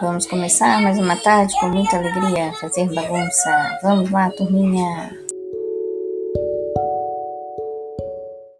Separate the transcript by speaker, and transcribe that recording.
Speaker 1: Vamos começar mais uma tarde com muita alegria, fazer bagunça. Vamos lá, turminha!